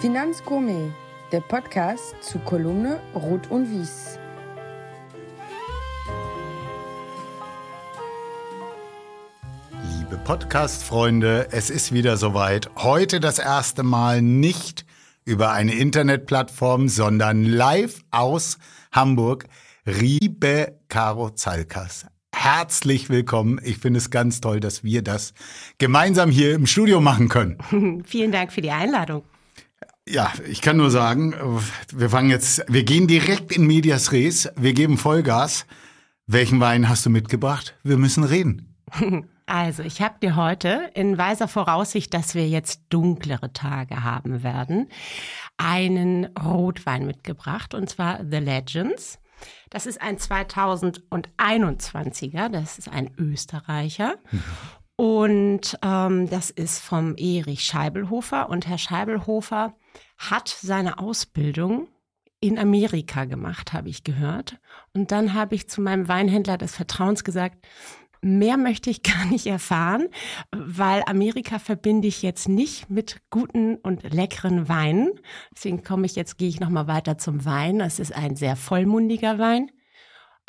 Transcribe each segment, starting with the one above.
Finanzgourmet, der Podcast zu Kolumne Rot und Wies. Liebe Podcast-Freunde, es ist wieder soweit. Heute das erste Mal nicht über eine Internetplattform, sondern live aus Hamburg. Riebe Caro Zalkas. Herzlich willkommen. Ich finde es ganz toll, dass wir das gemeinsam hier im Studio machen können. Vielen Dank für die Einladung. Ja, ich kann nur sagen, wir fangen jetzt, wir gehen direkt in Medias Res, wir geben Vollgas. Welchen Wein hast du mitgebracht? Wir müssen reden. Also, ich habe dir heute in weiser Voraussicht, dass wir jetzt dunklere Tage haben werden, einen Rotwein mitgebracht, und zwar The Legends. Das ist ein 2021er, das ist ein Österreicher. Mhm. Und ähm, das ist vom Erich Scheibelhofer. Und Herr Scheibelhofer hat seine Ausbildung in Amerika gemacht, habe ich gehört. Und dann habe ich zu meinem Weinhändler des Vertrauens gesagt, mehr möchte ich gar nicht erfahren, weil Amerika verbinde ich jetzt nicht mit guten und leckeren Weinen. Deswegen komme ich jetzt, gehe ich nochmal weiter zum Wein. Es ist ein sehr vollmundiger Wein,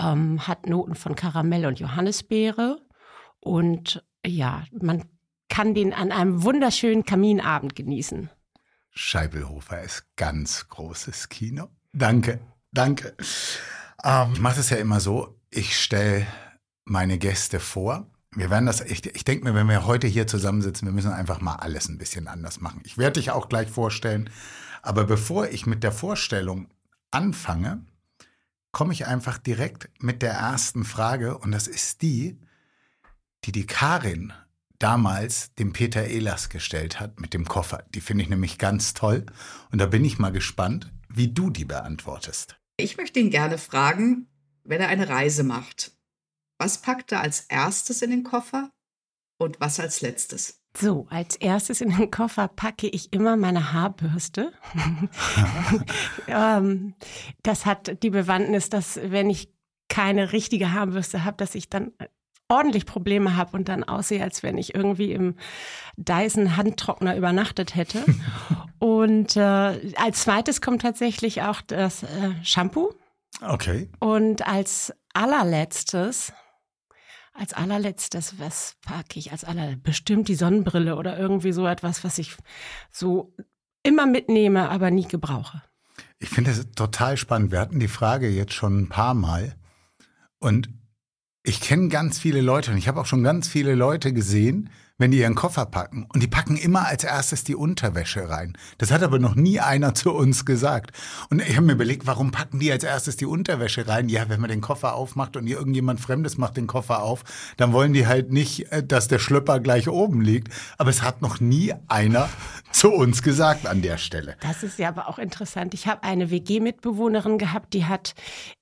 ähm, hat Noten von Karamell und Johannisbeere und ja, man kann den an einem wunderschönen Kaminabend genießen. Scheibelhofer ist ganz großes Kino. Danke, danke. Ähm, ich mache es ja immer so, ich stelle meine Gäste vor. Wir werden das, ich, ich denke mir, wenn wir heute hier zusammensitzen, wir müssen einfach mal alles ein bisschen anders machen. Ich werde dich auch gleich vorstellen. Aber bevor ich mit der Vorstellung anfange, komme ich einfach direkt mit der ersten Frage und das ist die, die die Karin damals dem Peter Elas gestellt hat mit dem Koffer. Die finde ich nämlich ganz toll. Und da bin ich mal gespannt, wie du die beantwortest. Ich möchte ihn gerne fragen, wenn er eine Reise macht. Was packt er als erstes in den Koffer und was als letztes? So, als erstes in den Koffer packe ich immer meine Haarbürste. Ähm, das hat die Bewandtnis, dass wenn ich keine richtige Haarbürste habe, dass ich dann ordentlich Probleme habe und dann aussehe, als wenn ich irgendwie im Dyson Handtrockner übernachtet hätte. und äh, als zweites kommt tatsächlich auch das äh, Shampoo. Okay. Und als allerletztes, als allerletztes, was packe ich als allerletztes? Bestimmt die Sonnenbrille oder irgendwie so etwas, was ich so immer mitnehme, aber nie gebrauche. Ich finde das total spannend. Wir hatten die Frage jetzt schon ein paar Mal. Und ich kenne ganz viele Leute und ich habe auch schon ganz viele Leute gesehen, wenn die ihren Koffer packen. Und die packen immer als erstes die Unterwäsche rein. Das hat aber noch nie einer zu uns gesagt. Und ich habe mir überlegt, warum packen die als erstes die Unterwäsche rein? Ja, wenn man den Koffer aufmacht und irgendjemand Fremdes macht den Koffer auf, dann wollen die halt nicht, äh, dass der Schlüpper gleich oben liegt. Aber es hat noch nie einer zu uns gesagt an der Stelle. Das ist ja aber auch interessant. Ich habe eine WG-Mitbewohnerin gehabt, die hat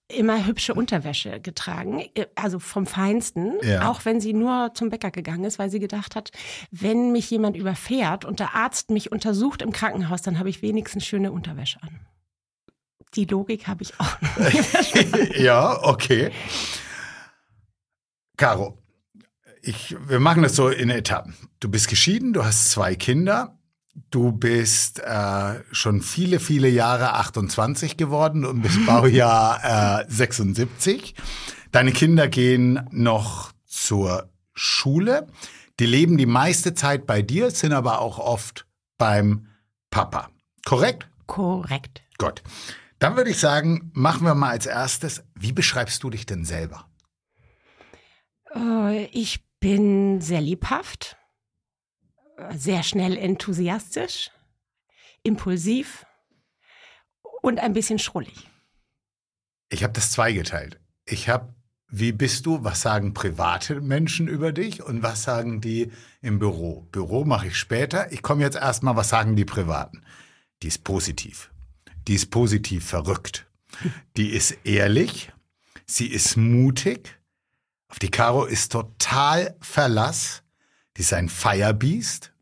immer hübsche Unterwäsche getragen, äh, also vom Feinsten, ja. auch wenn sie nur zum Bäcker gegangen ist, weil sie gedacht hat, wenn mich jemand überfährt und der Arzt mich untersucht im Krankenhaus, dann habe ich wenigstens schöne Unterwäsche an. Die Logik habe ich auch. ja, okay. Caro, ich, wir machen das so in Etappen. Du bist geschieden, du hast zwei Kinder. Du bist äh, schon viele, viele Jahre 28 geworden und bist Baujahr äh, 76. Deine Kinder gehen noch zur Schule. Die leben die meiste Zeit bei dir, sind aber auch oft beim Papa. Korrekt? Korrekt. Gut. Dann würde ich sagen, machen wir mal als erstes, wie beschreibst du dich denn selber? Äh, ich bin sehr liebhaft sehr schnell enthusiastisch, impulsiv und ein bisschen schrullig. Ich habe das zweigeteilt. Ich habe, wie bist du, was sagen private Menschen über dich und was sagen die im Büro? Büro mache ich später. Ich komme jetzt erstmal, was sagen die Privaten? Die ist positiv. Die ist positiv verrückt. Die ist ehrlich. Sie ist mutig. Auf die Caro ist total Verlass. Die ist ein Firebeast,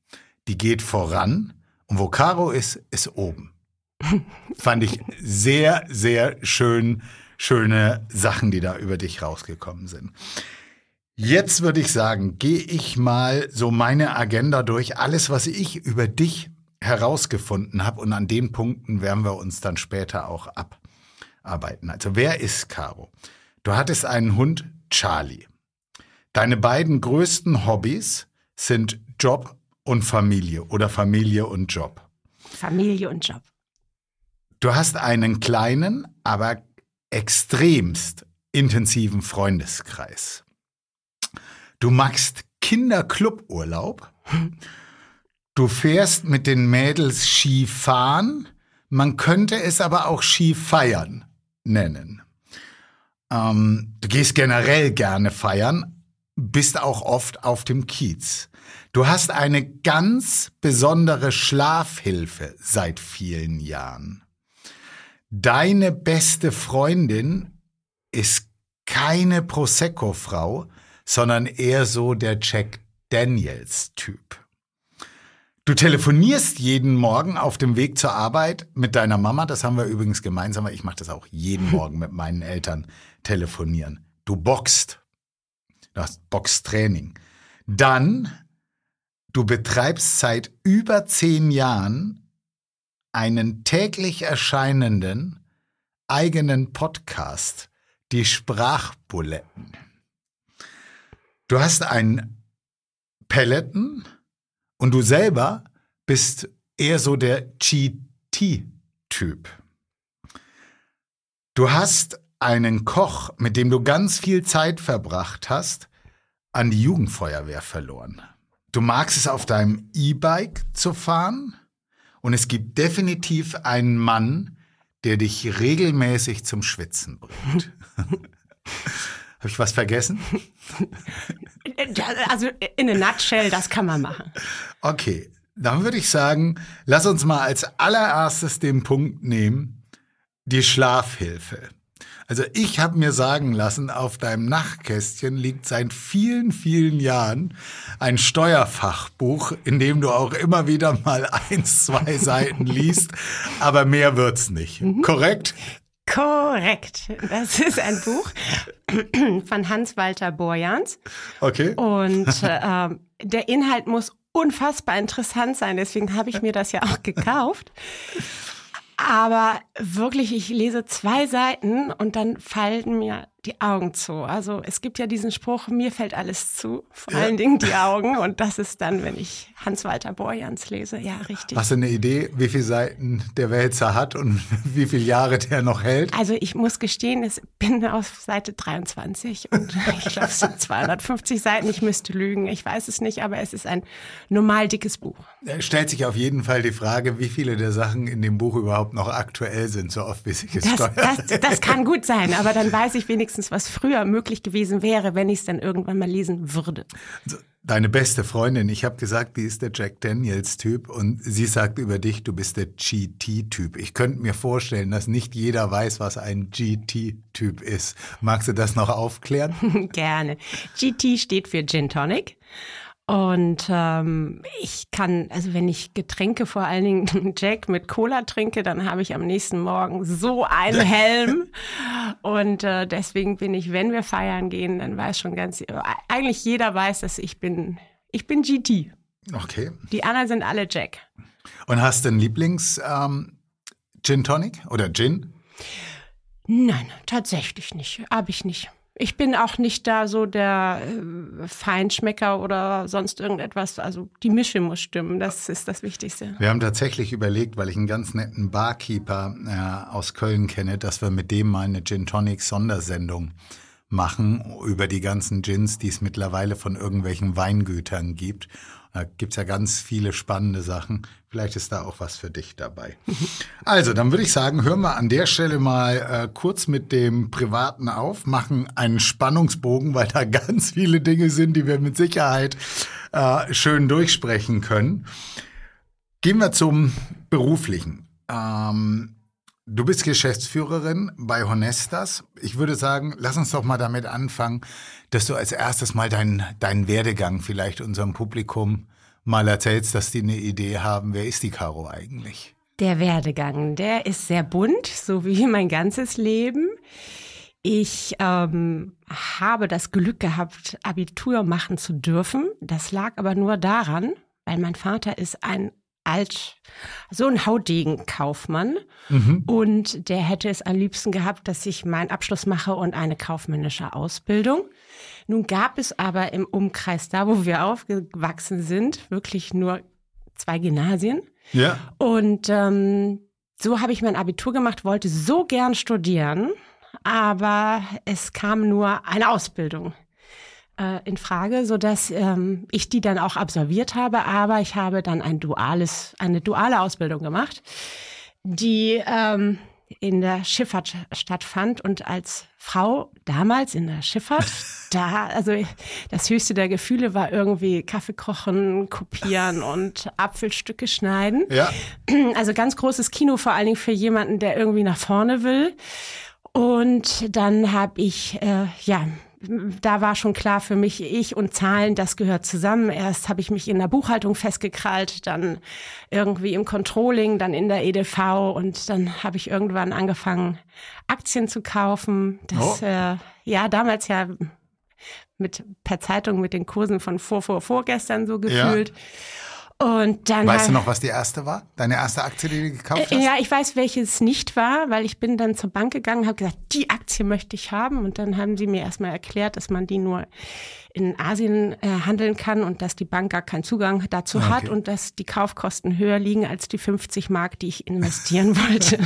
die geht voran und wo Caro ist, ist oben. Fand ich sehr, sehr schön, schöne Sachen, die da über dich rausgekommen sind. Jetzt würde ich sagen, gehe ich mal so meine Agenda durch, alles, was ich über dich herausgefunden habe und an den Punkten werden wir uns dann später auch abarbeiten. Also wer ist Caro? Du hattest einen Hund, Charlie. Deine beiden größten Hobbys sind Job und Familie oder Familie und Job. Familie und Job. Du hast einen kleinen, aber extremst intensiven Freundeskreis. Du machst Kindercluburlaub. Du fährst mit den Mädels Ski fahren. Man könnte es aber auch Ski feiern nennen. Ähm, du gehst generell gerne feiern, bist auch oft auf dem Kiez. Du hast eine ganz besondere Schlafhilfe seit vielen Jahren. Deine beste Freundin ist keine Prosecco-Frau, sondern eher so der Jack Daniels-Typ. Du telefonierst jeden Morgen auf dem Weg zur Arbeit mit deiner Mama. Das haben wir übrigens gemeinsam. Ich mache das auch jeden Morgen mit meinen Eltern telefonieren. Du boxt. Du hast Boxtraining. Dann, du betreibst seit über zehn Jahren einen täglich erscheinenden eigenen Podcast, die Sprachbuletten. Du hast einen Pelleten und du selber bist eher so der GT-Typ. Du hast einen Koch, mit dem du ganz viel Zeit verbracht hast, an die Jugendfeuerwehr verloren. Du magst es auf deinem E-Bike zu fahren und es gibt definitiv einen Mann, der dich regelmäßig zum Schwitzen bringt. Habe ich was vergessen? Also in a nutshell, das kann man machen. Okay, dann würde ich sagen, lass uns mal als allererstes den Punkt nehmen, die Schlafhilfe. Also ich habe mir sagen lassen, auf deinem Nachtkästchen liegt seit vielen, vielen Jahren ein Steuerfachbuch, in dem du auch immer wieder mal eins, zwei Seiten liest, aber mehr wird's nicht. Mhm. Korrekt? Korrekt. Das ist ein Buch von Hans-Walter Borjans. Okay. Und äh, der Inhalt muss unfassbar interessant sein. Deswegen habe ich mir das ja auch gekauft. Aber wirklich, ich lese zwei Seiten und dann fallen mir die Augen zu. Also es gibt ja diesen Spruch, mir fällt alles zu, vor ja. allen Dingen die Augen. Und das ist dann, wenn ich Hans-Walter Borjans lese. Ja, richtig. Hast du eine Idee, wie viele Seiten der Wälzer hat und wie viele Jahre der noch hält? Also ich muss gestehen, ich bin auf Seite 23 und ich glaube, es sind 250 Seiten. Ich müsste lügen, ich weiß es nicht, aber es ist ein normal dickes Buch. Stellt sich auf jeden Fall die Frage, wie viele der Sachen in dem Buch überhaupt noch aktuell sind, so oft wie sich es das, das, das kann gut sein, aber dann weiß ich wenigstens, wenigstens, was früher möglich gewesen wäre, wenn ich es dann irgendwann mal lesen würde. Deine beste Freundin, ich habe gesagt, die ist der Jack Daniels-Typ und sie sagt über dich, du bist der GT-Typ. Ich könnte mir vorstellen, dass nicht jeder weiß, was ein GT-Typ ist. Magst du das noch aufklären? Gerne. GT steht für Gin Tonic. Und ähm, ich kann, also wenn ich Getränke, vor allen Dingen Jack mit Cola trinke, dann habe ich am nächsten Morgen so einen Helm. Und äh, deswegen bin ich, wenn wir feiern gehen, dann weiß schon ganz, eigentlich jeder weiß, dass ich bin, ich bin GT. Okay. Die anderen sind alle Jack. Und hast du einen Lieblings ähm, Gin Tonic oder Gin? Nein, tatsächlich nicht. Habe ich nicht. Ich bin auch nicht da so der äh, Feinschmecker oder sonst irgendetwas. Also die Mische muss stimmen, das ist das Wichtigste. Wir haben tatsächlich überlegt, weil ich einen ganz netten Barkeeper äh, aus Köln kenne, dass wir mit dem mal eine Gin Tonic Sondersendung machen über die ganzen Gins, die es mittlerweile von irgendwelchen Weingütern gibt. Da gibt's ja ganz viele spannende Sachen. Vielleicht ist da auch was für dich dabei. Also, dann würde ich sagen, hören wir an der Stelle mal äh, kurz mit dem Privaten auf, machen einen Spannungsbogen, weil da ganz viele Dinge sind, die wir mit Sicherheit äh, schön durchsprechen können. Gehen wir zum Beruflichen. Ähm, Du bist Geschäftsführerin bei Honestas. Ich würde sagen, lass uns doch mal damit anfangen, dass du als erstes mal deinen, deinen Werdegang vielleicht unserem Publikum mal erzählst, dass die eine Idee haben, wer ist die Caro eigentlich? Der Werdegang, der ist sehr bunt, so wie mein ganzes Leben. Ich ähm, habe das Glück gehabt, Abitur machen zu dürfen. Das lag aber nur daran, weil mein Vater ist ein alt, so ein Hautdegenkaufmann. Mhm. Und der hätte es am liebsten gehabt, dass ich meinen Abschluss mache und eine kaufmännische Ausbildung. Nun gab es aber im Umkreis, da wo wir aufgewachsen sind, wirklich nur zwei Gymnasien. Ja. Und ähm, so habe ich mein Abitur gemacht, wollte so gern studieren, aber es kam nur eine Ausbildung äh, in Frage, so dass ähm, ich die dann auch absolviert habe. Aber ich habe dann ein duales, eine duale Ausbildung gemacht, die ähm, in der Schifffahrt stattfand und als Frau damals in der Schifffahrt, da, also das höchste der Gefühle war irgendwie Kaffee kochen, kopieren und Apfelstücke schneiden. Ja. Also ganz großes Kino, vor allen Dingen für jemanden, der irgendwie nach vorne will. Und dann habe ich, äh, ja, da war schon klar für mich, ich und Zahlen, das gehört zusammen. Erst habe ich mich in der Buchhaltung festgekrallt, dann irgendwie im Controlling, dann in der EDV und dann habe ich irgendwann angefangen, Aktien zu kaufen. Das, Oh. äh, ja, damals ja mit per Zeitung mit den Kursen von vor, vor, vorgestern so gefühlt. Und dann Weißt du noch, was die erste war? Deine erste Aktie, die du gekauft äh, hast? Ja, ich weiß, welches nicht war, weil ich bin dann zur Bank gegangen, habe gesagt, die Aktie möchte ich haben. Und dann haben sie mir erstmal erklärt, dass man die nur in Asien äh, handeln kann und dass die Bank gar keinen Zugang dazu Ah, hat okay. und dass die Kaufkosten höher liegen als die 50 Mark, die ich investieren wollte.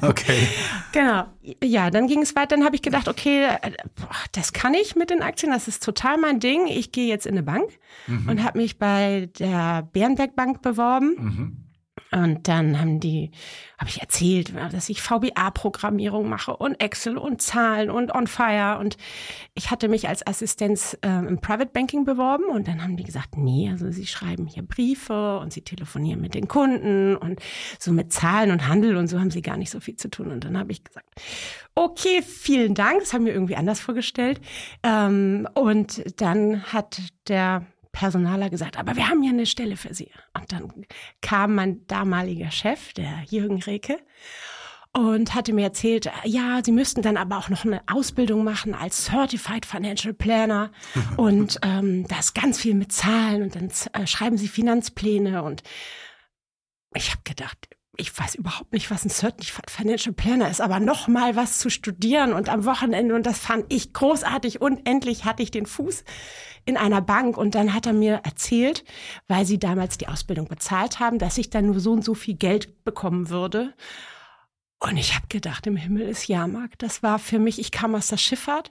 Okay. Genau. Ja, dann ging es weiter. Dann habe ich gedacht, okay, äh, boah, das kann ich mit den Aktien, das ist total mein Ding. Ich gehe jetzt in eine Bank und habe mich bei der Bärenberg Bank beworben. Mhm. Und dann haben die, habe ich erzählt, dass ich VBA-Programmierung mache und Excel und Zahlen und On Fire. Und ich hatte mich als Assistenz ähm, im Private Banking beworben und dann haben die gesagt, nee, also sie schreiben hier Briefe und sie telefonieren mit den Kunden und so mit Zahlen und Handel und so haben sie gar nicht so viel zu tun. Und dann habe ich gesagt, okay, vielen Dank, das haben wir irgendwie anders vorgestellt. Ähm, und dann hat der Personaler gesagt, aber wir haben hier eine Stelle für Sie. Und dann kam mein damaliger Chef, der Jürgen Reke, und hatte mir erzählt, ja, Sie müssten dann aber auch noch eine Ausbildung machen als Certified Financial Planner. Und ähm, da ist ganz viel mit Zahlen und dann äh, schreiben Sie Finanzpläne. Und ich habe gedacht, ich weiß überhaupt nicht, was ein Certified Financial Planner ist, aber noch mal was zu studieren und am Wochenende. Und das fand ich großartig. Und endlich hatte ich den Fuß in einer Bank und dann hat er mir erzählt, weil sie damals die Ausbildung bezahlt haben, dass ich dann nur so und so viel Geld bekommen würde. Und ich habe gedacht, im Himmel ist Jahrmarkt. Das war für mich, ich kam aus der Schifffahrt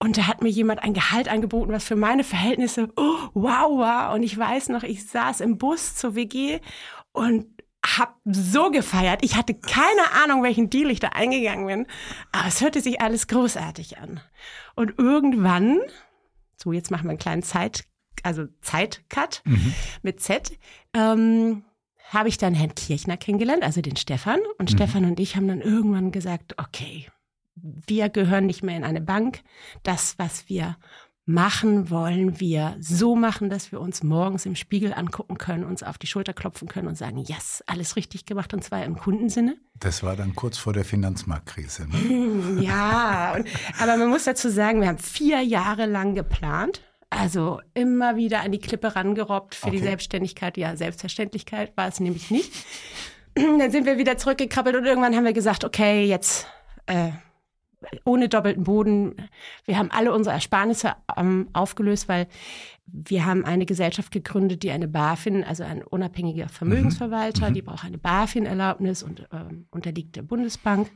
und da hat mir jemand ein Gehalt angeboten, was für meine Verhältnisse oh, wow war. Und ich weiß noch, ich saß im Bus zur WG und hab so gefeiert. Ich hatte keine Ahnung, welchen Deal ich da eingegangen bin, aber es hörte sich alles großartig an. Und irgendwann, so jetzt machen wir einen kleinen Zeit, also Zeitcut mit Z, ähm, habe ich dann Herrn Kirchner kennengelernt, also den Stefan. Und Stefan und ich haben dann irgendwann gesagt, okay, wir gehören nicht mehr in eine Bank. Das, was wir machen, wollen wir so machen, dass wir uns morgens im Spiegel angucken können, uns auf die Schulter klopfen können und sagen, yes, alles richtig gemacht und zwar im Kundensinne. Das war dann kurz vor der Finanzmarktkrise. Ne? Ja, und, aber man muss dazu sagen, wir haben vier Jahre lang geplant. Also immer wieder an die Klippe rangerobbt für die Okay. Selbstständigkeit. Ja, Selbstverständlichkeit war es nämlich nicht. Dann sind wir wieder zurückgekrabbelt und irgendwann haben wir gesagt, okay, jetzt äh, ohne doppelten Boden. Wir haben alle unsere Ersparnisse ähm, aufgelöst, weil wir haben eine Gesellschaft gegründet, die eine BaFin, also ein unabhängiger Vermögensverwalter, die braucht eine BaFin-Erlaubnis und ähm, unterliegt der Bundesbank.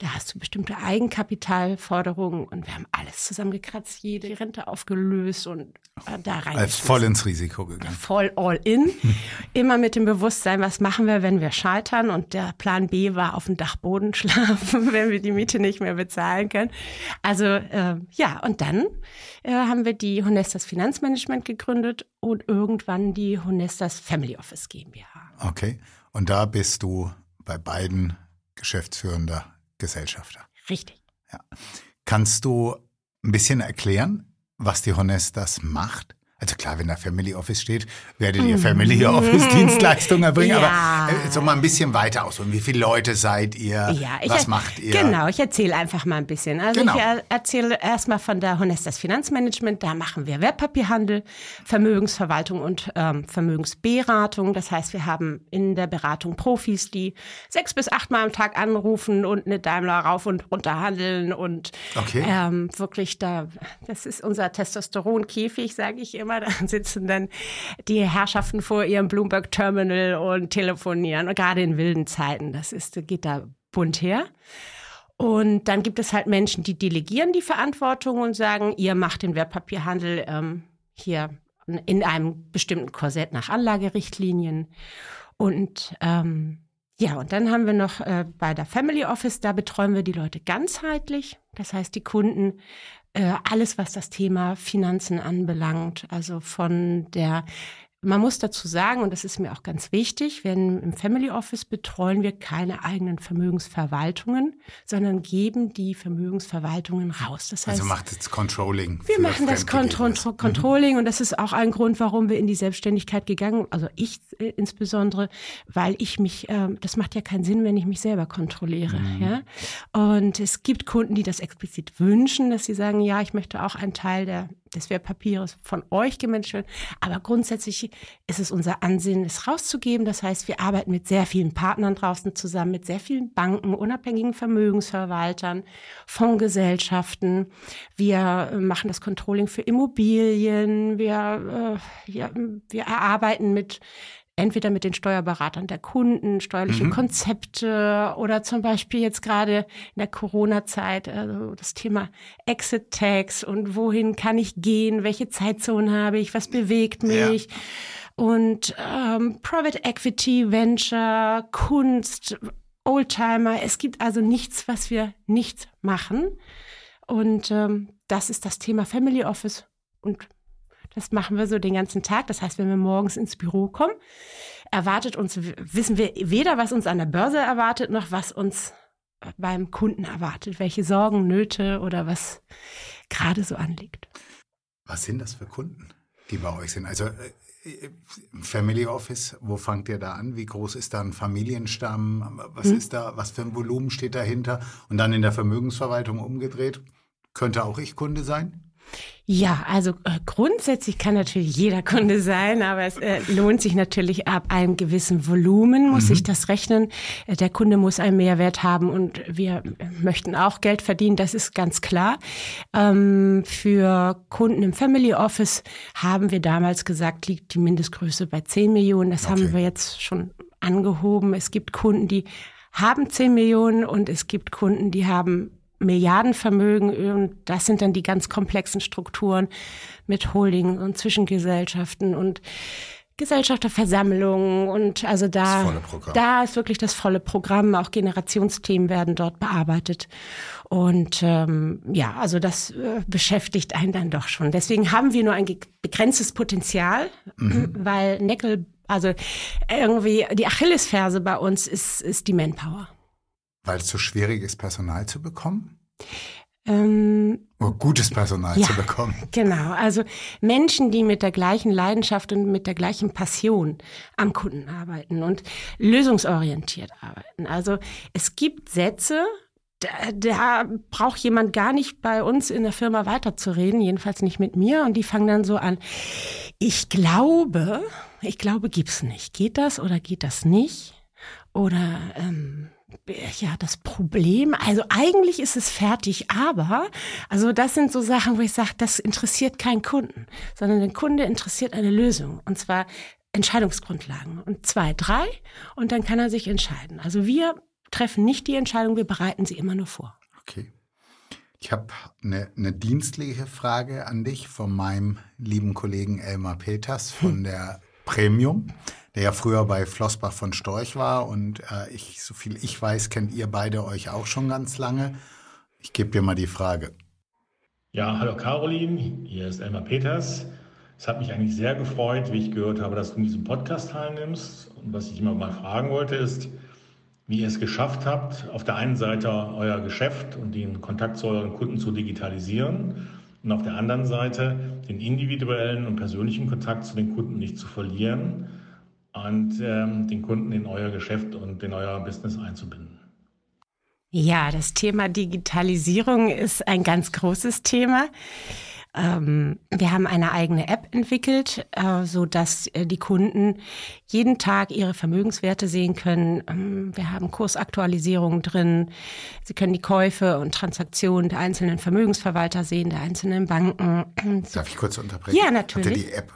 Da hast du bestimmte Eigenkapitalforderungen und wir haben alles zusammengekratzt, jede Rente aufgelöst und äh, da rein. Als voll ins Risiko gegangen. voll all in. Immer mit dem Bewusstsein, was machen wir, wenn wir scheitern? Und der Plan B war auf dem Dachboden schlafen, wenn wir die Miete nicht mehr bezahlen können. Also äh, ja, und dann äh, haben wir die Honestas Finanzmanagement gegründet und irgendwann die Honestas Family Office GmbH. Okay. Und da bist du bei beiden geschäftsführender Gesellschafter. Richtig. Kannst du ein bisschen erklären, was die Honestas macht? Also klar, wenn da Family Office steht, werdet ihr Family Office Dienstleistungen erbringen, Mhm. Ja. aber äh, so mal ein bisschen weiter aus. Und wie viele Leute seid ihr? Ja, ich Was macht ihr? Genau, ich erzähle einfach mal ein bisschen. Also Genau. ich er, erzähle erstmal von der Honestas Finanzmanagement. Da machen wir Wertpapierhandel, Vermögensverwaltung und ähm, Vermögensberatung. Das heißt, wir haben in der Beratung Profis, die sechs bis achtmal am Tag anrufen und eine Daimler rauf und runter handeln und Okay. ähm, wirklich da, das ist unser Testosteronkäfig, sage ich immer. Da sitzen dann die Herrschaften vor ihrem Bloomberg Terminal und telefonieren. Und gerade in wilden Zeiten, das ist, geht da bunt her. Und dann gibt es halt Menschen, die delegieren die Verantwortung und sagen, ihr macht den Wertpapierhandel ähm, hier in einem bestimmten Korsett nach Anlagerichtlinien. Und ähm, ja, und dann haben wir noch äh, bei der Family Office, da betreuen wir die Leute ganzheitlich. Das heißt, die Kunden, äh, alles, was das Thema Finanzen anbelangt, also von der man muss dazu sagen, und das ist mir auch ganz wichtig, wenn im Family Office betreuen wir keine eigenen Vermögensverwaltungen, sondern geben die Vermögensverwaltungen raus. Das heißt, Also macht jetzt Controlling. wir machen das. Contro Controlling und das ist auch ein Grund, warum wir in die Selbstständigkeit gegangen, also ich äh, insbesondere, weil ich mich, ähm, das macht ja keinen Sinn, wenn ich mich selber kontrolliere, ja. Und es gibt Kunden, die das explizit wünschen, dass sie sagen, ja, ich möchte auch einen Teil der, des Wertpapiers von euch werden. Aber grundsätzlich ist es unser Ansinnen, es rauszugeben. Das heißt, wir arbeiten mit sehr vielen Partnern draußen zusammen, mit sehr vielen Banken, unabhängigen Vermögensverwaltern, Fondsgesellschaften. Wir äh, machen das Controlling für Immobilien. Wir, äh, ja, wir erarbeiten mit entweder mit den Steuerberatern der Kunden, steuerliche Konzepte oder zum Beispiel jetzt gerade in der Corona-Zeit also das Thema Exit-Tax und wohin kann ich gehen, welche Zeitzone habe ich, was bewegt mich. Und ähm, Private Equity, Venture, Kunst, Oldtimer. Es gibt also nichts, was wir nicht machen. Und ähm, das ist das Thema Family Office. Und das machen wir so den ganzen Tag. Das heißt, wenn wir morgens ins Büro kommen, erwartet uns, wissen wir weder, was uns an der Börse erwartet, noch was uns beim Kunden erwartet. Welche Sorgen, Nöte oder was gerade so anliegt. Was sind das für Kunden, die bei euch sind? Also äh, Family Office, wo fangt ihr da an? Wie groß ist da ein Familienstamm? Was Hm. ist da, was für ein Volumen steht dahinter? Und dann in der Vermögensverwaltung umgedreht, könnte auch ich Kunde sein? Ja, also äh, grundsätzlich kann natürlich jeder Kunde sein, aber es äh, lohnt sich natürlich ab einem gewissen Volumen, muss sich das rechnen. Äh, der Kunde muss einen Mehrwert haben und wir möchten auch Geld verdienen, das ist ganz klar. Ähm, für Kunden im Family Office haben wir damals gesagt, liegt die Mindestgröße bei 10 Millionen. Das haben Okay. wir jetzt schon angehoben. Es gibt Kunden, die haben 10 Millionen und es gibt Kunden, die haben Milliardenvermögen und das sind dann die ganz komplexen Strukturen mit Holding und Zwischengesellschaften und Gesellschafterversammlungen und also da, da ist wirklich das volle Programm. Auch Generationsthemen werden dort bearbeitet. Und ähm, ja, also das äh, beschäftigt einen dann doch schon. Deswegen haben wir nur ein begrenztes Potenzial, weil Neckel, also irgendwie die Achillesferse bei uns ist, ist die Manpower. Weil es so schwierig ist, Personal zu bekommen? Ähm, Oder gutes Personal Ja. zu bekommen? Genau, also Menschen, die mit der gleichen Leidenschaft und mit der gleichen Passion am Kunden arbeiten und lösungsorientiert arbeiten. Also es gibt Sätze, da, da braucht jemand gar nicht bei uns in der Firma weiterzureden, jedenfalls nicht mit mir. Und die fangen dann so an, ich glaube, ich glaube, gibt's nicht. Geht das oder geht das nicht? Oder ähm, ja, das Problem, also eigentlich ist es fertig, aber, also das sind so Sachen, wo ich sage, das interessiert keinen Kunden, sondern den Kunde interessiert eine Lösung. Und zwar Entscheidungsgrundlagen. Und zwei, drei, und dann kann er sich entscheiden. Also wir treffen nicht die Entscheidung, wir bereiten sie immer nur vor. Okay. Ich habe eine, eine dienstliche Frage an dich von meinem lieben Kollegen Elmar Peters von der Premium, der ja früher bei Flossbach von Storch war. Und äh, ich, so viel ich weiß, kennt ihr beide euch auch schon ganz lange. Ich gebe dir mal die Frage. Ja, hallo Caroline, hier ist Elmar Peters. Es hat mich eigentlich sehr gefreut, wie ich gehört habe, dass du in diesem Podcast teilnimmst. Und was ich immer mal fragen wollte, ist, wie ihr es geschafft habt, auf der einen Seite euer Geschäft und den Kontakt zu euren Kunden zu digitalisieren und auf der anderen Seite den individuellen und persönlichen Kontakt zu den Kunden nicht zu verlieren und ähm, den Kunden in euer Geschäft und in euer Business einzubinden. Ja, das Thema Digitalisierung ist ein ganz großes Thema. Ähm, wir haben eine eigene App entwickelt, äh, so dass äh, die Kunden jeden Tag ihre Vermögenswerte sehen können. Ähm, wir haben Kursaktualisierungen drin. Sie können die Käufe und Transaktionen der einzelnen Vermögensverwalter sehen, der einzelnen Banken. Darf ich kurz unterbrechen? Ja, natürlich. Habt ihr die App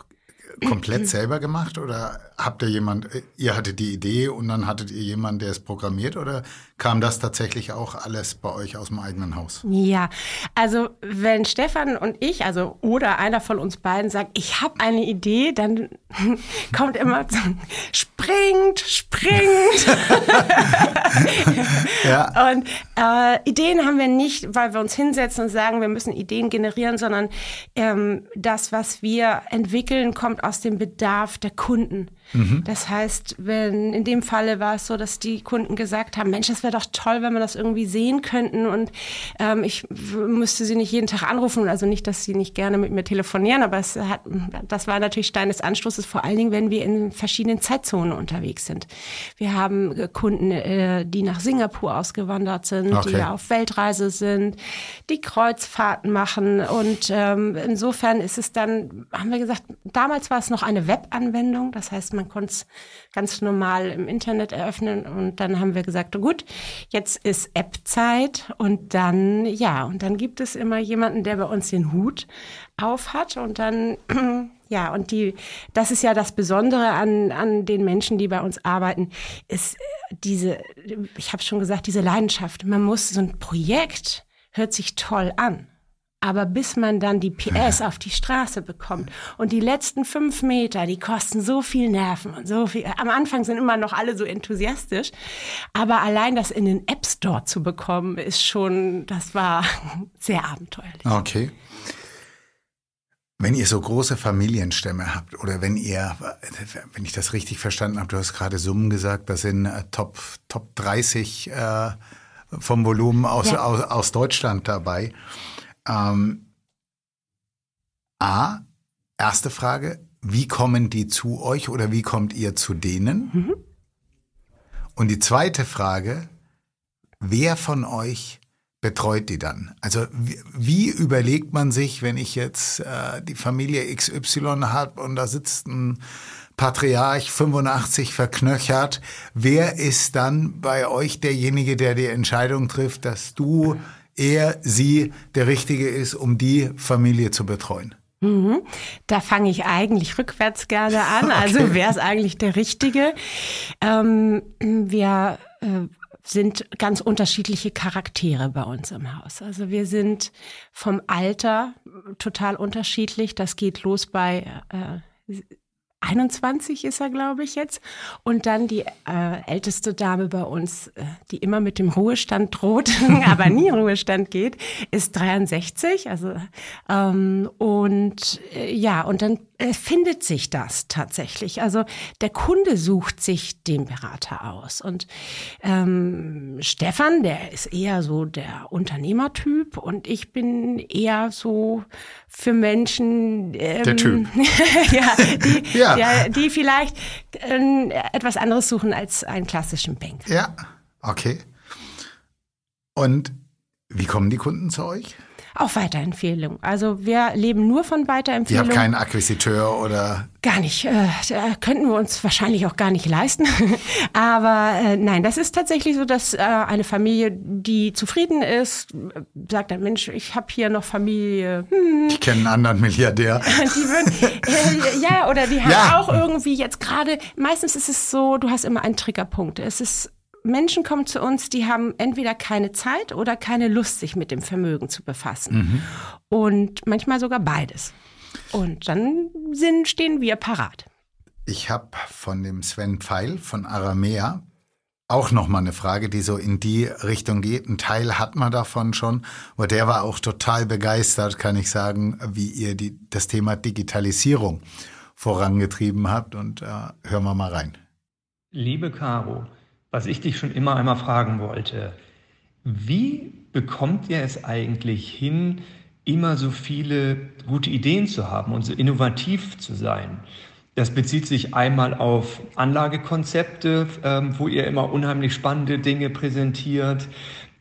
komplett selber gemacht oder habt ihr jemand, ihr hattet die Idee und dann hattet ihr jemanden, der es programmiert oder kam das tatsächlich auch alles bei euch aus dem eigenen Haus? Ja, also wenn Stefan und ich, also oder einer von uns beiden sagt, ich habe eine Idee, dann kommt immer so, springt, springt. ja. Und äh, Ideen haben wir nicht, weil wir uns hinsetzen und sagen, wir müssen Ideen generieren, sondern ähm, das, was wir entwickeln, kommt aus dem Bedarf der Kunden. Mhm. Das heißt, wenn in dem Falle war es so, dass die Kunden gesagt haben, Mensch, das wäre doch toll, wenn wir das irgendwie sehen könnten und ähm, ich müsste sie nicht jeden Tag anrufen, also nicht, dass sie nicht gerne mit mir telefonieren, aber es hat, das war natürlich Stein des Anstoßes, vor allen Dingen, wenn wir in verschiedenen Zeitzonen unterwegs sind. Wir haben äh, Kunden, äh, die nach Singapur ausgewandert sind, okay. die auf Weltreise sind, die Kreuzfahrten machen und ähm, insofern ist es dann, haben wir gesagt, damals war es noch eine Webanwendung, das heißt, man konnte es ganz normal im Internet eröffnen. Und dann haben wir gesagt, gut, jetzt ist App-Zeit. Und dann, ja, und dann gibt es immer jemanden, der bei uns den Hut auf hat. Und dann, ja, und die, das ist ja das Besondere an, an den Menschen, die bei uns arbeiten, ist diese, ich habe schon gesagt, diese Leidenschaft. Man muss so ein Projekt, hört sich toll an. Aber bis man dann die PS auf die Straße bekommt und die letzten fünf Meter, die kosten so viel Nerven und so viel. Am Anfang sind immer noch alle so enthusiastisch. Aber allein das in den App Store zu bekommen, ist schon, das war sehr abenteuerlich. Okay. Wenn ihr so große Familienstämme habt oder wenn ihr, wenn ich das richtig verstanden habe, du hast gerade Summen gesagt, das sind äh, Top, Top 30 äh, vom Volumen aus, ja. aus, aus Deutschland dabei. Ähm, A, erste Frage, wie kommen die zu euch oder wie kommt ihr zu denen? Mhm. Und die zweite Frage, wer von euch betreut die dann? Also wie, wie überlegt man sich, wenn ich jetzt äh, die Familie XY habe und da sitzt ein Patriarch 85 verknöchert, wer ist dann bei euch derjenige, der die Entscheidung trifft, dass du er, sie der Richtige ist, um die Familie zu betreuen? Mhm. Da fange ich eigentlich rückwärts gerne an. Also okay. wer ist eigentlich der Richtige? Ähm, wir äh, sind ganz unterschiedliche Charaktere bei uns im Haus. Also wir sind vom Alter total unterschiedlich. Das geht los bei äh, 21 ist er, glaube ich, jetzt. Und dann die äh, älteste Dame bei uns, äh, die immer mit dem Ruhestand droht, aber nie in Ruhestand geht, ist 63. Also ähm, und äh, ja, und dann findet sich das tatsächlich. Also der Kunde sucht sich den Berater aus. Und ähm, Stefan, der ist eher so der Unternehmertyp und ich bin eher so für Menschen, ähm, der Typ. ja, die, ja. ja. die vielleicht äh, etwas anderes suchen als einen klassischen Bank. Ja, okay. Und wie kommen die Kunden zu euch? Auch Weiterempfehlung. Also wir leben nur von Weiterempfehlung. Ihr habt keinen Akquisiteur oder? Gar nicht. Äh, könnten wir uns wahrscheinlich auch gar nicht leisten. Aber äh, nein, das ist tatsächlich so, dass äh, eine Familie, die zufrieden ist, sagt dann, Mensch, ich habe hier noch Familie. Hm. Ich kenne einen anderen Milliardär. die würden, ja, oder die haben ja. auch irgendwie jetzt gerade, meistens ist es so, du hast immer einen Triggerpunkt. Es ist Menschen kommen zu uns, die haben entweder keine Zeit oder keine Lust, sich mit dem Vermögen zu befassen. Mhm. Und manchmal sogar beides. Und dann sind, stehen wir parat. Ich habe von dem Sven Pfeil von Aramea auch noch mal eine Frage, die so in die Richtung geht. Ein Teil hat man davon schon, aber der war auch total begeistert, kann ich sagen, wie ihr die, das Thema Digitalisierung vorangetrieben habt. Und äh, hören wir mal rein. Liebe Caro, was ich dich schon immer einmal fragen wollte. Wie bekommt ihr es eigentlich hin, immer so viele gute Ideen zu haben und so innovativ zu sein. Das bezieht sich einmal auf Anlagekonzepte, ähm, wo ihr immer unheimlich spannende Dinge präsentiert,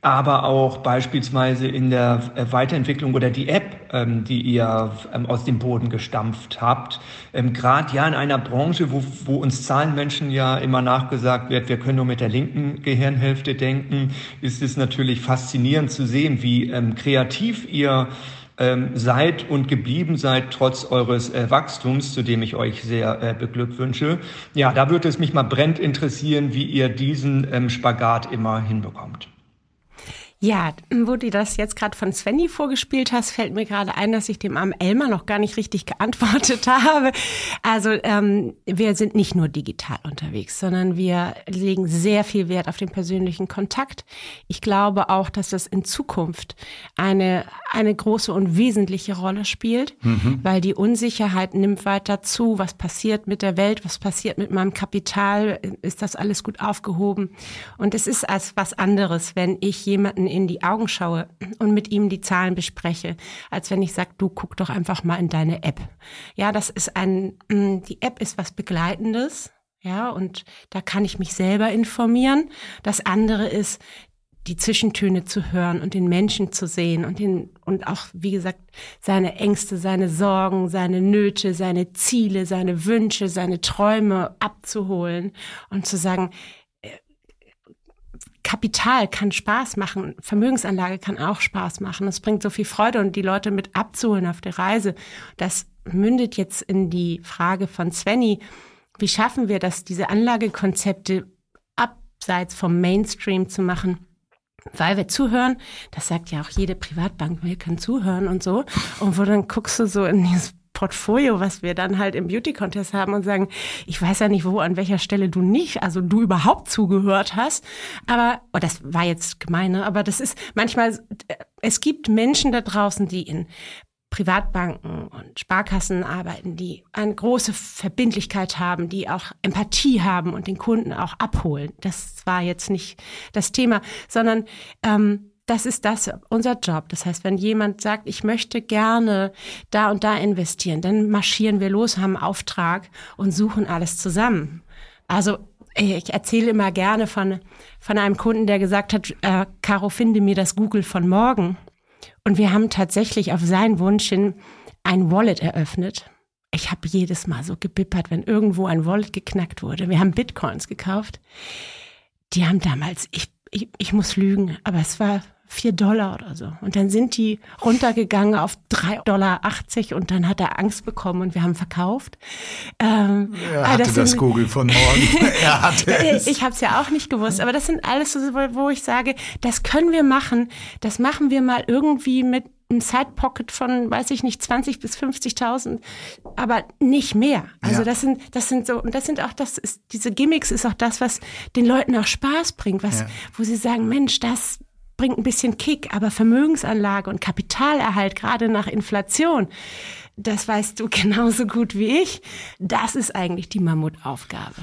aber auch beispielsweise in der äh, Weiterentwicklung oder die App, ähm, die ihr ähm, aus dem Boden gestampft habt. Ähm, Gerade ja in einer Branche, wo, wo uns Zahlenmenschen ja immer nachgesagt wird, wir können nur mit der linken Gehirnhälfte denken, ist es natürlich faszinierend zu sehen, wie ähm, kreativ ihr ähm, seid und geblieben seid, trotz eures äh, Wachstums, zu dem ich euch sehr äh, beglückwünsche. Ja, da würde es mich mal brennend interessieren, wie ihr diesen ähm, Spagat immer hinbekommt. Ja, wo du das jetzt gerade von Svenny vorgespielt hast, fällt mir gerade ein, dass ich dem armen Elmar noch gar nicht richtig geantwortet habe. Also ähm, wir sind nicht nur digital unterwegs, sondern wir legen sehr viel Wert auf den persönlichen Kontakt. Ich glaube auch, dass das in Zukunft eine, eine große und wesentliche Rolle spielt, mhm. weil die Unsicherheit nimmt weiter zu. Was passiert mit der Welt? Was passiert mit meinem Kapital? Ist das alles gut aufgehoben? Und es ist als was anderes, wenn ich jemanden in die Augen schaue und mit ihm die Zahlen bespreche, als wenn ich sage, du guck doch einfach mal in deine App. Ja, das ist ein, mm, die App ist was Begleitendes. Ja, und da kann ich mich selber informieren. Das andere ist, die Zwischentöne zu hören und den Menschen zu sehen und den, und auch, wie gesagt, seine Ängste, seine Sorgen, seine Nöte, seine Ziele, seine Wünsche, seine Träume abzuholen und zu sagen, Kapital kann Spaß machen, Vermögensanlage kann auch Spaß machen. Es bringt so viel Freude und die Leute mit abzuholen auf der Reise. Das mündet jetzt in die Frage von Svenny. Wie schaffen wir das, diese Anlagekonzepte abseits vom Mainstream zu machen? Weil wir zuhören, das sagt ja auch jede Privatbank, wir können zuhören und so. Und wo dann guckst du so in dieses Portfolio, was wir dann halt im Beauty Contest haben und sagen, ich weiß ja nicht, wo, an welcher Stelle du nicht, also du überhaupt zugehört hast. Aber, oh, das war jetzt gemeine, ne? aber das ist manchmal, es gibt Menschen da draußen, die in Privatbanken und Sparkassen arbeiten, die eine große Verbindlichkeit haben, die auch Empathie haben und den Kunden auch abholen. Das war jetzt nicht das Thema, sondern ähm, das ist das, unser Job. Das heißt, wenn jemand sagt, ich möchte gerne da und da investieren, dann marschieren wir los, haben einen Auftrag und suchen alles zusammen. Also ich erzähle immer gerne von, von einem Kunden, der gesagt hat, äh, Caro, finde mir das Google von morgen. Und wir haben tatsächlich auf seinen Wunsch hin ein Wallet eröffnet. Ich habe jedes Mal so gebippert, wenn irgendwo ein Wallet geknackt wurde. Wir haben Bitcoins gekauft. Die haben damals, ich, ich, ich muss lügen, aber es war vier Dollar oder so. Und dann sind die runtergegangen auf drei Dollar achtzig und dann hat er Angst bekommen und wir haben verkauft. Ähm, er hatte das, das sind, Google von morgen. er hatte es. Ich habe es ja auch nicht gewusst, aber das sind alles so, wo ich sage, das können wir machen. Das machen wir mal irgendwie mit einem Side-Pocket von, weiß ich nicht, 20 bis 50.000, aber nicht mehr. Also ja. das sind, das sind so, und das sind auch das, ist, diese Gimmicks ist auch das, was den Leuten auch Spaß bringt, was, ja. wo sie sagen, Mensch, das bringt ein bisschen Kick, aber Vermögensanlage und Kapitalerhalt, gerade nach Inflation, das weißt du genauso gut wie ich, das ist eigentlich die Mammutaufgabe.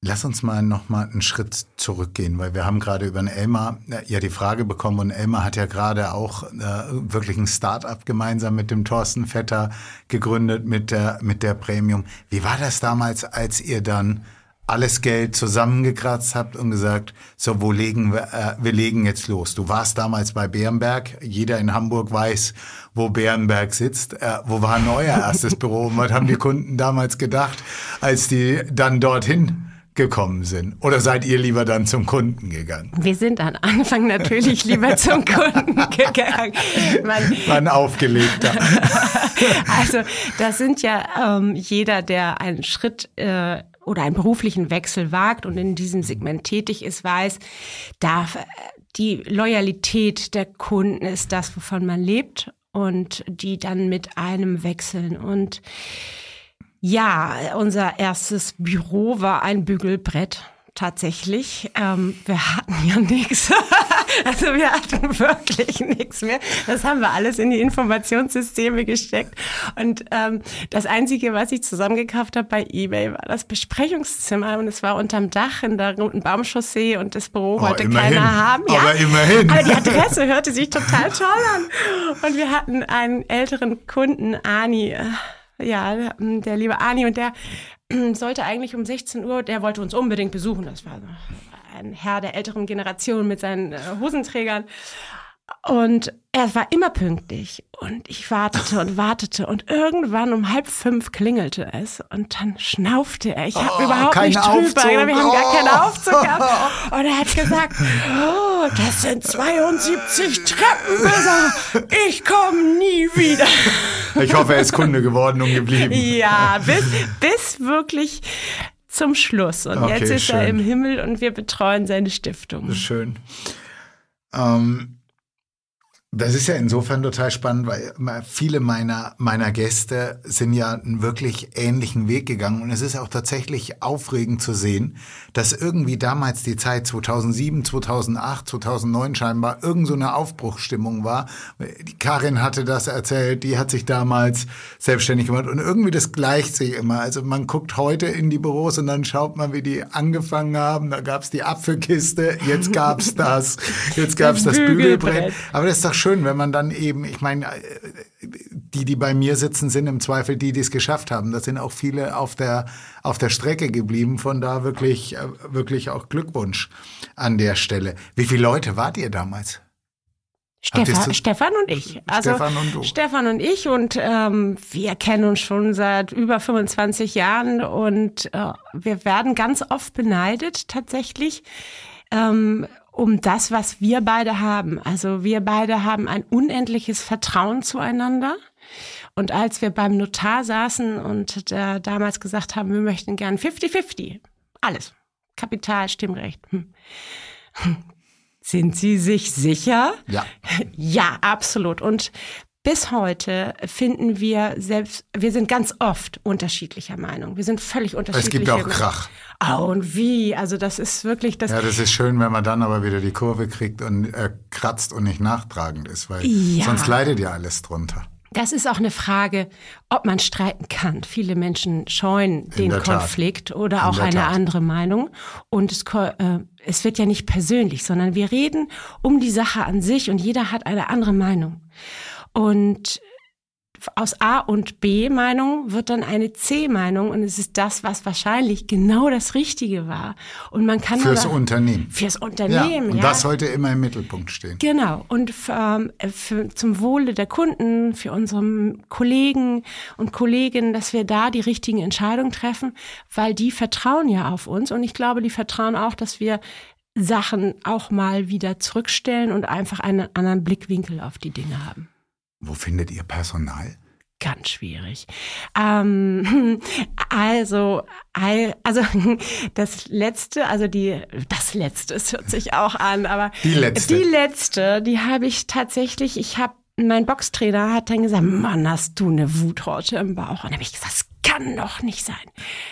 Lass uns mal noch mal einen Schritt zurückgehen, weil wir haben gerade über den Elmar äh, ja die Frage bekommen und Elmar hat ja gerade auch äh, wirklich ein Start-up gemeinsam mit dem Thorsten Vetter gegründet mit der mit der Premium. Wie war das damals, als ihr dann alles Geld zusammengekratzt habt und gesagt, so, wo legen wir, äh, wir legen jetzt los. Du warst damals bei Bärenberg. Jeder in Hamburg weiß, wo Bärenberg sitzt. Äh, wo war euer erstes Büro? Und was haben die Kunden damals gedacht, als die dann dorthin gekommen sind? Oder seid ihr lieber dann zum Kunden gegangen? Wir sind am Anfang natürlich lieber zum Kunden gegangen. Man, Man aufgelegter. also das sind ja ähm, jeder, der einen Schritt äh, oder einen beruflichen Wechsel wagt und in diesem Segment tätig ist, weiß, darf die Loyalität der Kunden ist das, wovon man lebt und die dann mit einem wechseln. Und ja, unser erstes Büro war ein Bügelbrett tatsächlich. Ähm, wir hatten ja nichts. Also wir hatten wirklich nichts mehr. Das haben wir alles in die Informationssysteme gesteckt. Und ähm, das Einzige, was ich zusammengekauft habe bei eBay, war das Besprechungszimmer. Und es war unterm Dach in der roten Baumchaussee und das Büro Oh, wollte immerhin. keiner haben. Aber immerhin. Aber die Adresse hörte sich total toll an. Und wir hatten einen älteren Kunden, Ani, ja, der liebe Ani, und der sollte eigentlich um 16 Uhr, der wollte uns unbedingt besuchen. Das war ein Herr der älteren Generation mit seinen äh, Hosenträgern. Und er war immer pünktlich. Und ich wartete und wartete. Und irgendwann um halb fünf klingelte es. Und dann schnaufte er. Ich habe Oh, überhaupt nicht drüber. Aufzug. Wir haben gar keinen Oh. Aufzug gehabt. Und er hat gesagt, oh, das sind 72 Treppenmesser. Ich komme nie wieder. Ich hoffe, er ist Kunde geworden und geblieben. Ja, bis, bis wirklich zum Schluss. Und Okay, jetzt ist er schön. im Himmel und wir betreuen seine Stiftung. Schön. Ähm, das ist ja insofern total spannend, weil viele meiner, meiner Gäste sind ja einen wirklich ähnlichen Weg gegangen. Und es ist auch tatsächlich aufregend zu sehen, dass irgendwie damals die Zeit 2007, 2008, 2009 scheinbar irgend so eine Aufbruchsstimmung war. Die Karin hatte das erzählt, die hat sich damals selbstständig gemacht. Und irgendwie das gleicht sich immer. Also man guckt heute in die Büros und dann schaut man, wie die angefangen haben. Da gab's die Apfelkiste, jetzt gab's das, jetzt gab's das. Bügelbrett. Aber das ist doch schön, wenn man dann eben, ich meine, äh, die, die bei mir sitzen, sind im Zweifel die, die es geschafft haben. Da sind auch viele auf der, auf der Strecke geblieben. Von da wirklich, äh, wirklich auch Glückwunsch an der Stelle. Wie viele Leute wart ihr damals? Stefan, Stefan und ich. Also Stefan und du. Stefan und ich und ähm, wir kennen uns schon seit über 25 Jahren und äh, wir werden ganz oft beneidet tatsächlich ähm, um das, was wir beide haben. Also wir beide haben ein unendliches Vertrauen zueinander. Und als wir beim Notar saßen und äh, damals gesagt haben, wir möchten gern 50-50, alles, Kapital, Stimmrecht. Hm. Sind Sie sich sicher? Ja. Ja, absolut. Und bis heute finden wir selbst, wir sind ganz oft unterschiedlicher Meinung. Wir sind völlig unterschiedlich. Es gibt auch Krach. Oh, und wie? Also das ist wirklich das. Ja, das ist schön, wenn man dann aber wieder die Kurve kriegt und äh, kratzt und nicht nachtragend ist, weil Ja. sonst leidet ja alles drunter. Das ist auch eine Frage, ob man streiten kann. Viele Menschen scheuen den der Tat. Konflikt oder In auch eine Tat. andere Meinung. Und es, äh, es wird ja nicht persönlich, sondern wir reden um die Sache an sich und jeder hat eine andere Meinung. Und aus A und B Meinung wird dann eine C Meinung und es ist das, was wahrscheinlich genau das Richtige war. Und man kann Fürs aber- Unternehmen. Fürs Ja, Unternehmen, und ja. das sollte immer im Mittelpunkt stehen. Genau. Und für, ähm, für, zum Wohle der Kunden, für unsere Kollegen und Kolleginnen, dass wir da die richtigen Entscheidungen treffen, weil die vertrauen ja auf uns. Und ich glaube, die vertrauen auch, dass wir Sachen auch mal wieder zurückstellen und einfach einen anderen Blickwinkel auf die Dinge haben. Wo findet ihr Personal? Ganz schwierig. Ähm, also, also das letzte, also die, das letzte, es hört sich auch an, aber Die letzte. die letzte, die habe ich tatsächlich. Ich habe mein Boxtrainer hat dann gesagt, Mann, hast du eine Wuthorte im Bauch? Und dann habe ich gesagt, das kann doch nicht sein.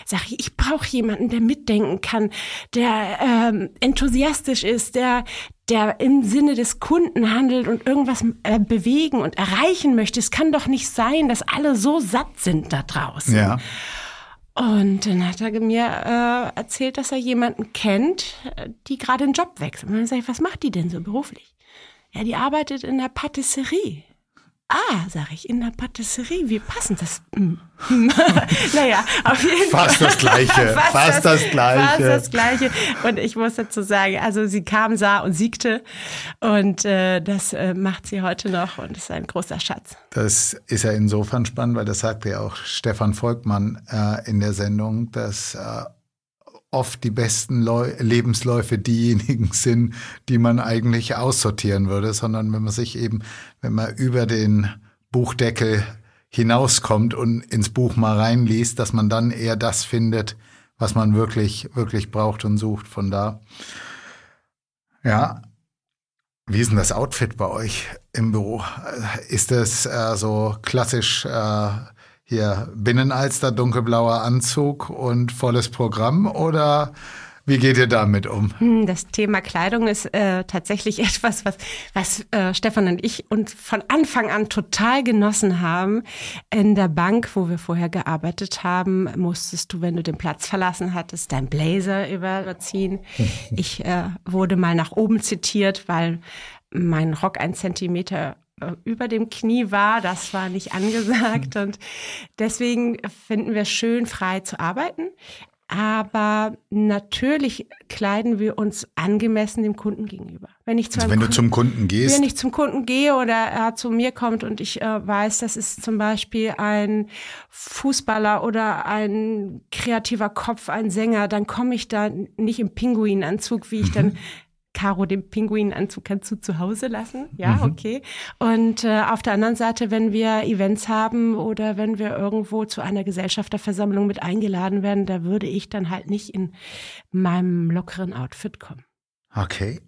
Sag ich, ich brauche jemanden, der mitdenken kann, der ähm, enthusiastisch ist, der der im Sinne des Kunden handelt und irgendwas äh, bewegen und erreichen möchte. Es kann doch nicht sein, dass alle so satt sind da draußen. Ja. Und dann hat er mir äh, erzählt, dass er jemanden kennt, äh, die gerade einen Job wechselt. Und dann sage ich, was macht die denn so beruflich? Ja, die arbeitet in der Patisserie. Ah, sage ich, in der Patisserie, wie passend das. Hm. naja, auf jeden Fall. Fast das Gleiche, fast das Gleiche. Fast das Gleiche. Und ich muss dazu sagen, also sie kam, sah und siegte. Und äh, das äh, macht sie heute noch und ist ein großer Schatz. Das ist ja insofern spannend, weil das sagte ja auch Stefan Volkmann äh, in der Sendung, dass äh, oft die besten Leu Lebensläufe diejenigen sind, die man eigentlich aussortieren würde, sondern wenn man sich eben, wenn man über den Buchdeckel hinauskommt und ins Buch mal reinliest, dass man dann eher das findet, was man wirklich, wirklich braucht und sucht. Von da. Ja. Wie ist denn das Outfit bei euch im Büro? Ist das äh, so klassisch äh, hier Binnenalster, dunkelblauer Anzug und volles Programm oder Wie geht ihr damit um? Hm, das Thema Kleidung ist äh, tatsächlich etwas, was, was äh, Stefan und ich uns von Anfang an total genossen haben. In der Bank, wo wir vorher gearbeitet haben, musstest du, wenn du den Platz verlassen hattest, dein Blazer überziehen. Ich äh, wurde mal nach oben zitiert, weil mein Rock ein Zentimeter über dem Knie war. Das war nicht angesagt. Und deswegen finden wir es schön, frei zu arbeiten. Aber natürlich kleiden wir uns angemessen dem Kunden gegenüber. Wenn ich zu also wenn Kunden, du zum Kunden gehst. Wenn ich zum Kunden gehe oder er zu mir kommt und ich äh, weiß, das ist zum Beispiel ein Fußballer oder ein kreativer Kopf, ein Sänger, dann komme ich da nicht im Pinguinanzug, wie ich dann mhm. Caro, den Pinguinanzug kannst du zu Hause lassen. Ja, mhm. okay. Und äh, auf der anderen Seite, wenn wir Events haben oder wenn wir irgendwo zu einer Gesellschafterversammlung mit eingeladen werden, da würde ich dann halt nicht in meinem lockeren Outfit kommen. Okay.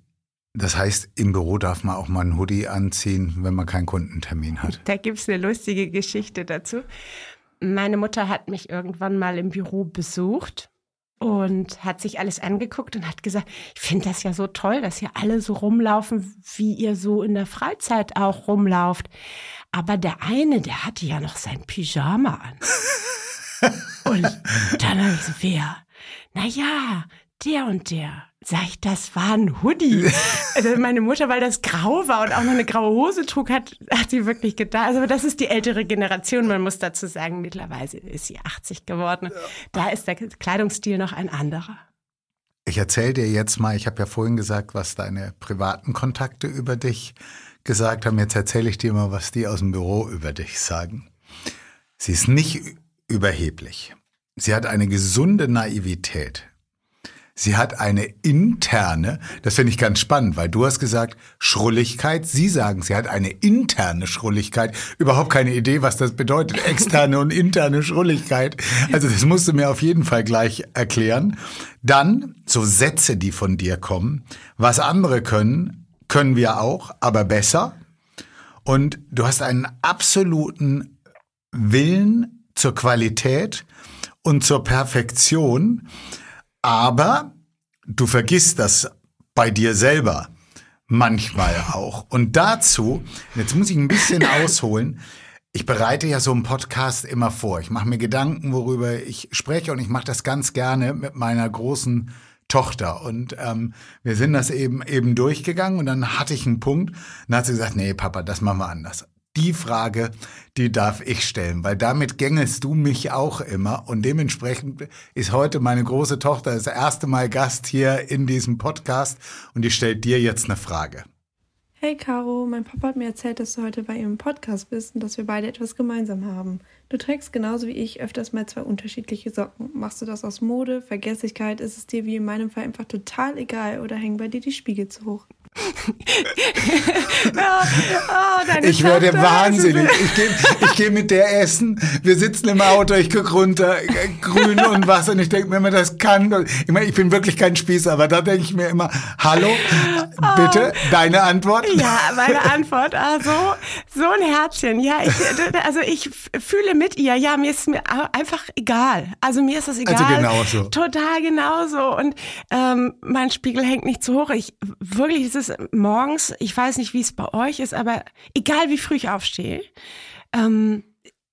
Das heißt, im Büro darf man auch mal einen Hoodie anziehen, wenn man keinen Kundentermin hat. Da gibt es eine lustige Geschichte dazu. Meine Mutter hat mich irgendwann mal im Büro besucht und hat sich alles angeguckt und hat gesagt, ich finde das ja so toll, dass ihr alle so rumlaufen, wie ihr so in der Freizeit auch rumlauft. Aber der eine, der hatte ja noch sein Pyjama an. und dann habe ich so, wer? Na ja, der und der. Sag ich, das war ein Hoodie. Also meine Mutter, weil das grau war und auch noch eine graue Hose trug, hat, hat sie wirklich gedacht. Also das ist die ältere Generation. Man muss dazu sagen, mittlerweile ist sie 80 geworden. Da ist der Kleidungsstil noch ein anderer. Ich erzähle dir jetzt mal, ich habe ja vorhin gesagt, was deine privaten Kontakte über dich gesagt haben. Jetzt erzähle ich dir mal, was die aus dem Büro über dich sagen. Sie ist nicht überheblich. Sie hat eine gesunde Naivität. Sie hat eine interne, das finde ich ganz spannend, weil du hast gesagt, Schrulligkeit. Sie sagen, sie hat eine interne Schrulligkeit. Überhaupt keine Idee, was das bedeutet. Externe und interne Schrulligkeit. Also das musst du mir auf jeden Fall gleich erklären. Dann so Sätze, die von dir kommen. Was andere können, können wir auch, aber besser. Und du hast einen absoluten Willen zur Qualität und zur Perfektion. Aber du vergisst das bei dir selber manchmal auch. Und dazu, jetzt muss ich ein bisschen ausholen, ich bereite ja so einen Podcast immer vor. Ich mache mir Gedanken, worüber ich spreche und ich mache das ganz gerne mit meiner großen Tochter. Und ähm, wir sind das eben eben durchgegangen und dann hatte ich einen Punkt. Dann hat sie gesagt, nee, Papa, das machen wir anders die Frage, die darf ich stellen, weil damit gängelst du mich auch immer und dementsprechend ist heute meine große Tochter das erste Mal Gast hier in diesem Podcast und die stellt dir jetzt eine Frage. Hey Caro, mein Papa hat mir erzählt, dass du heute bei ihm im Podcast bist und dass wir beide etwas gemeinsam haben. Du trägst genauso wie ich öfters mal zwei unterschiedliche Socken. Machst du das aus Mode, Vergesslichkeit, ist es dir wie in meinem Fall einfach total egal oder hängen bei dir die Spiegel zu hoch? oh, ich werde wahnsinnig. Ich gehe ich geh mit der essen. Wir sitzen im Auto, ich gucke runter, äh, grün und was. Und ich denke mir immer, das kann. Ich, meine, ich bin wirklich kein Spießer, aber da denke ich mir immer, hallo, bitte, oh. deine Antwort? Ja, meine Antwort. Also, so ein Herzchen. Ja, ich, also ich fühle mit ihr. Ja, mir ist mir einfach egal. Also mir ist das egal. Also genauso. Total genauso. Und ähm, mein Spiegel hängt nicht zu hoch. Ich wirklich, es ist morgens, ich weiß nicht, wie es bei euch ist, aber egal wie früh ich aufstehe, ähm,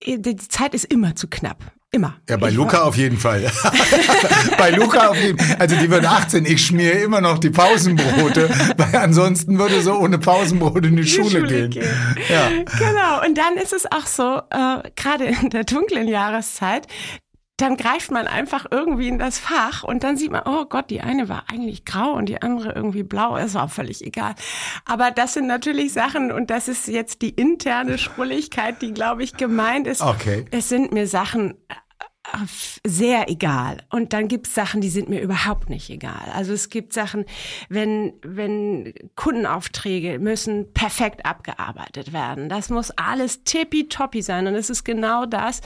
die Zeit ist immer zu knapp. Immer. Ja, bei ich Luca auf jeden Fall. bei Luca auf jeden Fall. Also die wird 18, ich schmiere immer noch die Pausenbrote, weil ansonsten würde so ohne Pausenbrote in die, die Schule, Schule, gehen. gehen. Ja. Genau. Und dann ist es auch so, äh, gerade in der dunklen Jahreszeit, dann greift man einfach irgendwie in das Fach und dann sieht man, oh Gott, die eine war eigentlich grau und die andere irgendwie blau. Es war völlig egal. Aber das sind natürlich Sachen und das ist jetzt die interne Schrulligkeit, die, glaube ich, gemeint ist. Okay. Es sind mir Sachen äh, sehr egal. Und dann gibt es Sachen, die sind mir überhaupt nicht egal. Also es gibt Sachen, wenn, wenn Kundenaufträge müssen perfekt abgearbeitet werden. Das muss alles tippitoppi sein. Und es ist genau das,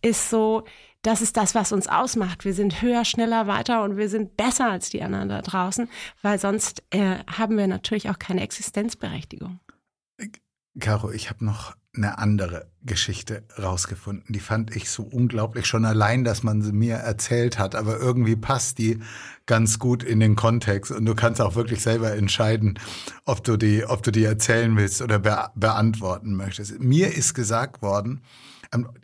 ist so, das ist das, was uns ausmacht. Wir sind höher, schneller, weiter und wir sind besser als die anderen da draußen, weil sonst äh, haben wir natürlich auch keine Existenzberechtigung. Caro, ich habe noch eine andere Geschichte rausgefunden. Die fand ich so unglaublich schon allein, dass man sie mir erzählt hat, aber irgendwie passt die ganz gut in den Kontext und du kannst auch wirklich selber entscheiden, ob du die, ob du die erzählen willst oder be beantworten möchtest. Mir ist gesagt worden,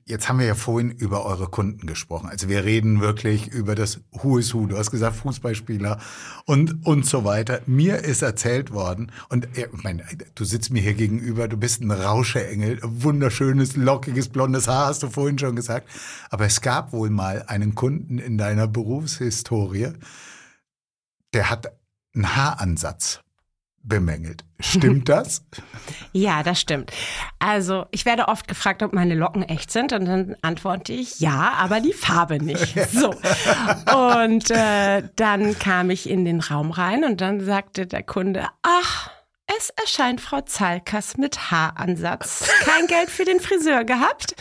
jetzt haben wir ja vorhin über eure Kunden gesprochen. Also wir reden wirklich über das Who is Who. Du hast gesagt Fußballspieler und, und so weiter. Mir ist erzählt worden, und ich meine, du sitzt mir hier gegenüber, du bist ein Rauscheengel, wunderschönes, lockiges, blondes Haar, hast du vorhin schon gesagt. Aber es gab wohl mal einen Kunden in deiner Berufshistorie, der hat einen Haaransatz bemängelt. Stimmt das? ja, das stimmt. Also ich werde oft gefragt, ob meine Locken echt sind und dann antworte ich ja, aber die Farbe nicht. So. Und äh, dann kam ich in den Raum rein und dann sagte der Kunde, ach, es erscheint Frau Zalkas mit Haaransatz. Kein Geld für den Friseur gehabt.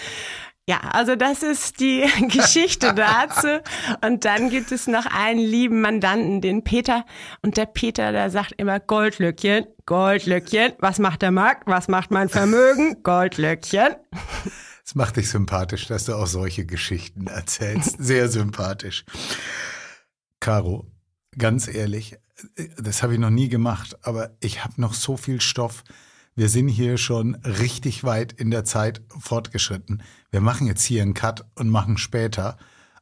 Ja, also das ist die Geschichte dazu. Und dann gibt es noch einen lieben Mandanten, den Peter. Und der Peter, der sagt immer Goldlöckchen, Goldlöckchen. Was macht der Markt? Was macht mein Vermögen? Goldlöckchen. Es macht dich sympathisch, dass du auch solche Geschichten erzählst. Sehr sympathisch. Caro, ganz ehrlich, das habe ich noch nie gemacht, aber ich habe noch so viel Stoff wir sind hier schon richtig weit in der Zeit fortgeschritten. Wir machen jetzt hier einen Cut und machen später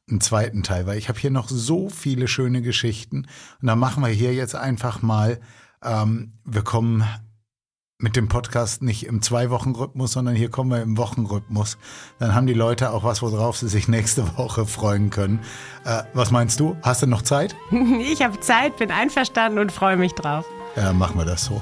einen zweiten Teil, weil ich habe hier noch so viele schöne Geschichten. Und dann machen wir hier jetzt einfach mal, ähm, wir kommen mit dem Podcast nicht im Zwei-Wochen-Rhythmus, sondern hier kommen wir im Wochenrhythmus. Dann haben die Leute auch was, worauf sie sich nächste Woche freuen können. Äh, was meinst du? Hast du noch Zeit? Ich habe Zeit, bin einverstanden und freue mich drauf. Ja, machen wir das so.